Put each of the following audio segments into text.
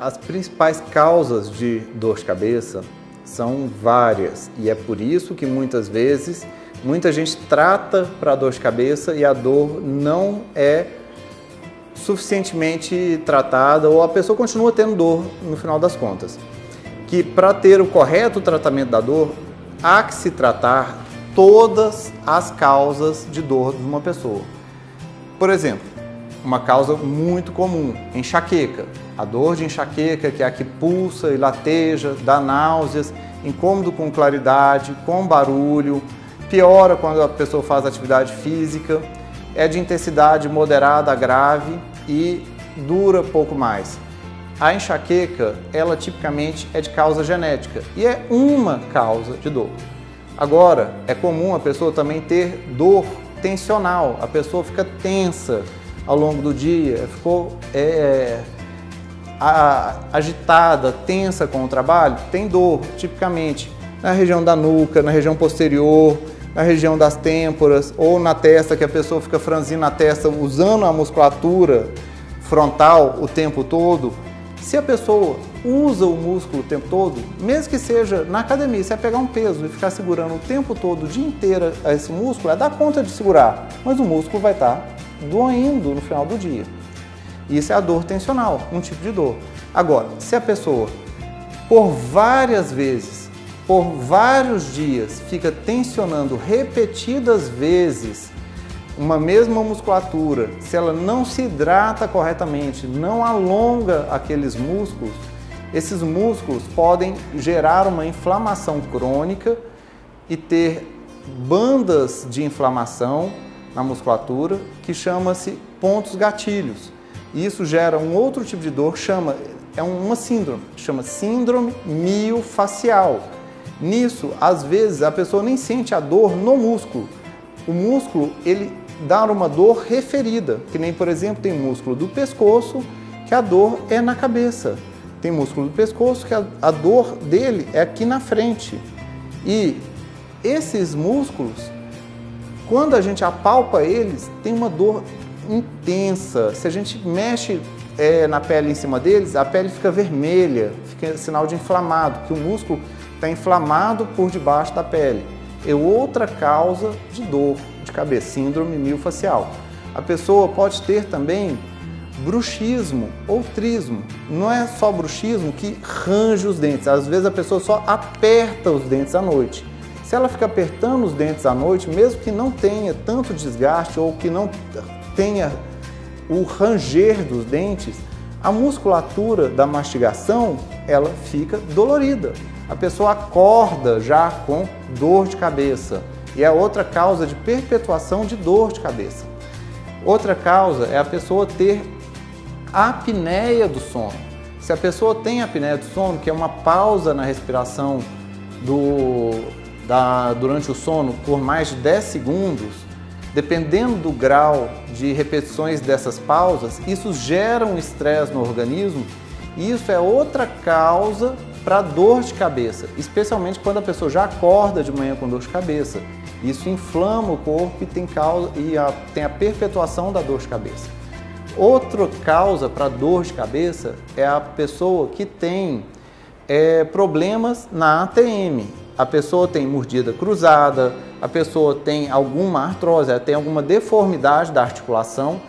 As principais causas de dor de cabeça são várias e é por isso que muitas vezes muita gente trata para dor de cabeça e a dor não é suficientemente tratada ou a pessoa continua tendo dor no final das contas. Que para ter o correto tratamento da dor, há que se tratar todas as causas de dor de uma pessoa. Por exemplo, uma causa muito comum, enxaqueca. A dor de enxaqueca, que é a que pulsa e lateja, dá náuseas, incômodo com claridade, com barulho, piora quando a pessoa faz atividade física, é de intensidade moderada a grave e dura pouco mais. A enxaqueca, ela tipicamente é de causa genética e é uma causa de dor. Agora, é comum a pessoa também ter dor tensional, a pessoa fica tensa ao longo do dia, ficou é, a, agitada, tensa com o trabalho, tem dor, tipicamente na região da nuca, na região posterior, na região das têmporas ou na testa, que a pessoa fica franzindo a testa usando a musculatura frontal o tempo todo. Se a pessoa usa o músculo o tempo todo, mesmo que seja na academia, você vai pegar um peso e ficar segurando o tempo todo, o dia inteiro esse músculo, é dar conta de segurar, mas o músculo vai estar doendo no final do dia. Isso é a dor tensional, um tipo de dor. Agora, se a pessoa por várias vezes por vários dias fica tensionando repetidas vezes uma mesma musculatura, se ela não se hidrata corretamente, não alonga aqueles músculos, esses músculos podem gerar uma inflamação crônica e ter bandas de inflamação na musculatura que chama-se pontos gatilhos. E isso gera um outro tipo de dor, chama é uma síndrome, chama síndrome miofacial Nisso, às vezes, a pessoa nem sente a dor no músculo. O músculo, ele dá uma dor referida, que nem, por exemplo, tem músculo do pescoço, que a dor é na cabeça. Tem músculo do pescoço que a, a dor dele é aqui na frente. E esses músculos, quando a gente apalpa eles, tem uma dor intensa. Se a gente mexe é, na pele em cima deles, a pele fica vermelha, fica sinal de inflamado, que o músculo está inflamado por debaixo da pele. É outra causa de dor de cabeça, síndrome miofacial. A pessoa pode ter também bruxismo ou trismo. Não é só bruxismo que range os dentes. Às vezes a pessoa só aperta os dentes à noite. Se ela fica apertando os dentes à noite, mesmo que não tenha tanto desgaste ou que não tenha o ranger dos dentes, a musculatura da mastigação ela fica dolorida a pessoa acorda já com dor de cabeça e é outra causa de perpetuação de dor de cabeça. Outra causa é a pessoa ter apneia do sono. Se a pessoa tem apneia do sono, que é uma pausa na respiração do, da, durante o sono por mais de 10 segundos, dependendo do grau de repetições dessas pausas, isso gera um estresse no organismo e isso é outra causa para dor de cabeça, especialmente quando a pessoa já acorda de manhã com dor de cabeça. Isso inflama o corpo e tem, causa, e a, tem a perpetuação da dor de cabeça. Outra causa para dor de cabeça é a pessoa que tem é, problemas na ATM. A pessoa tem mordida cruzada, a pessoa tem alguma artrose, tem alguma deformidade da articulação,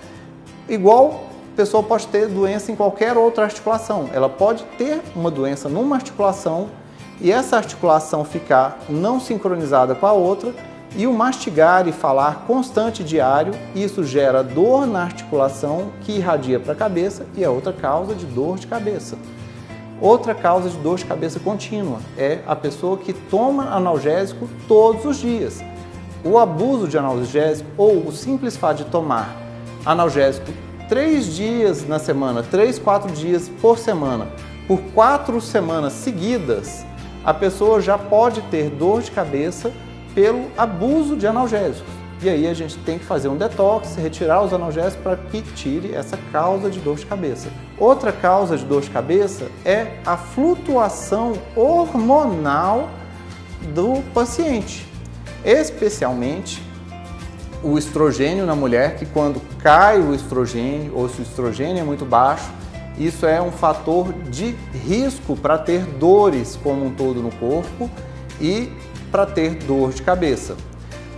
igual a pessoa pode ter doença em qualquer outra articulação. Ela pode ter uma doença numa articulação e essa articulação ficar não sincronizada com a outra e o mastigar e falar constante diário, isso gera dor na articulação que irradia para a cabeça e é outra causa de dor de cabeça. Outra causa de dor de cabeça contínua é a pessoa que toma analgésico todos os dias. O abuso de analgésico ou o simples fato de tomar analgésico três dias na semana, três, quatro dias por semana, por quatro semanas seguidas, a pessoa já pode ter dor de cabeça pelo abuso de analgésicos. E aí a gente tem que fazer um detox, retirar os analgésicos para que tire essa causa de dor de cabeça. Outra causa de dor de cabeça é a flutuação hormonal do paciente, especialmente o estrogênio na mulher, que quando cai o estrogênio, ou se o estrogênio é muito baixo, isso é um fator de risco para ter dores como um todo no corpo e para ter dor de cabeça.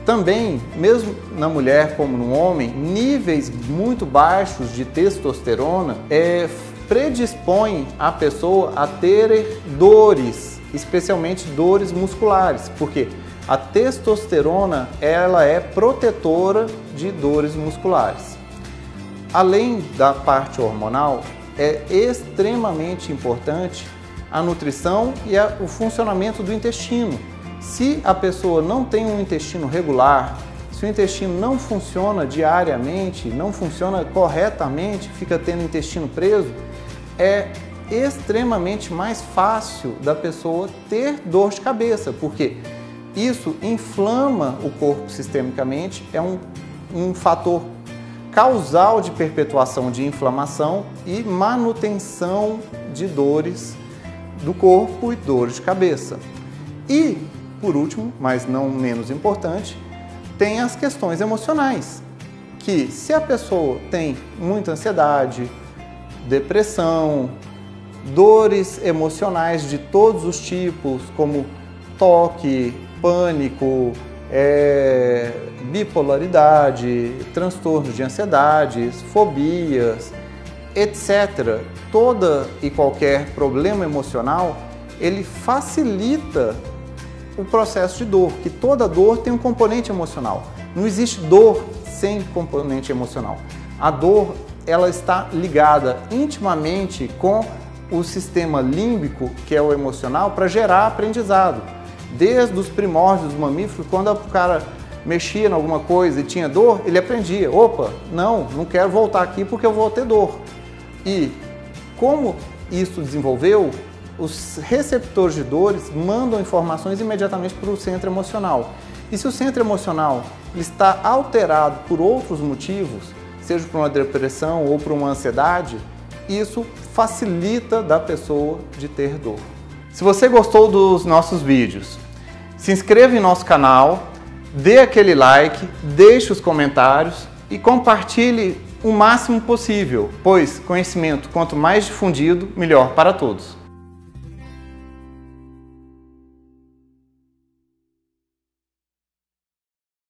Também, mesmo na mulher como no homem, níveis muito baixos de testosterona é, predispõem a pessoa a ter dores, especialmente dores musculares, porque a testosterona ela é protetora de dores musculares. Além da parte hormonal, é extremamente importante a nutrição e a, o funcionamento do intestino. Se a pessoa não tem um intestino regular, se o intestino não funciona diariamente, não funciona corretamente, fica tendo intestino preso, é extremamente mais fácil da pessoa ter dor de cabeça, porque isso inflama o corpo sistemicamente, é um, um fator causal de perpetuação de inflamação e manutenção de dores do corpo e dores de cabeça. E, por último, mas não menos importante, tem as questões emocionais, que se a pessoa tem muita ansiedade, depressão, dores emocionais de todos os tipos, como toque, pânico, é, bipolaridade, transtornos de ansiedades, fobias, etc. Toda e qualquer problema emocional, ele facilita o processo de dor, que toda dor tem um componente emocional. Não existe dor sem componente emocional. A dor, ela está ligada intimamente com o sistema límbico, que é o emocional, para gerar aprendizado desde os primórdios dos mamíferos, quando o cara mexia em alguma coisa e tinha dor, ele aprendia: opa, não, não quero voltar aqui porque eu vou ter dor. E como isso desenvolveu, os receptores de dores mandam informações imediatamente para o centro emocional. E se o centro emocional está alterado por outros motivos, seja por uma depressão ou por uma ansiedade, isso facilita da pessoa de ter dor. Se você gostou dos nossos vídeos, se inscreva em nosso canal, dê aquele like, deixe os comentários e compartilhe o máximo possível, pois conhecimento quanto mais difundido, melhor para todos.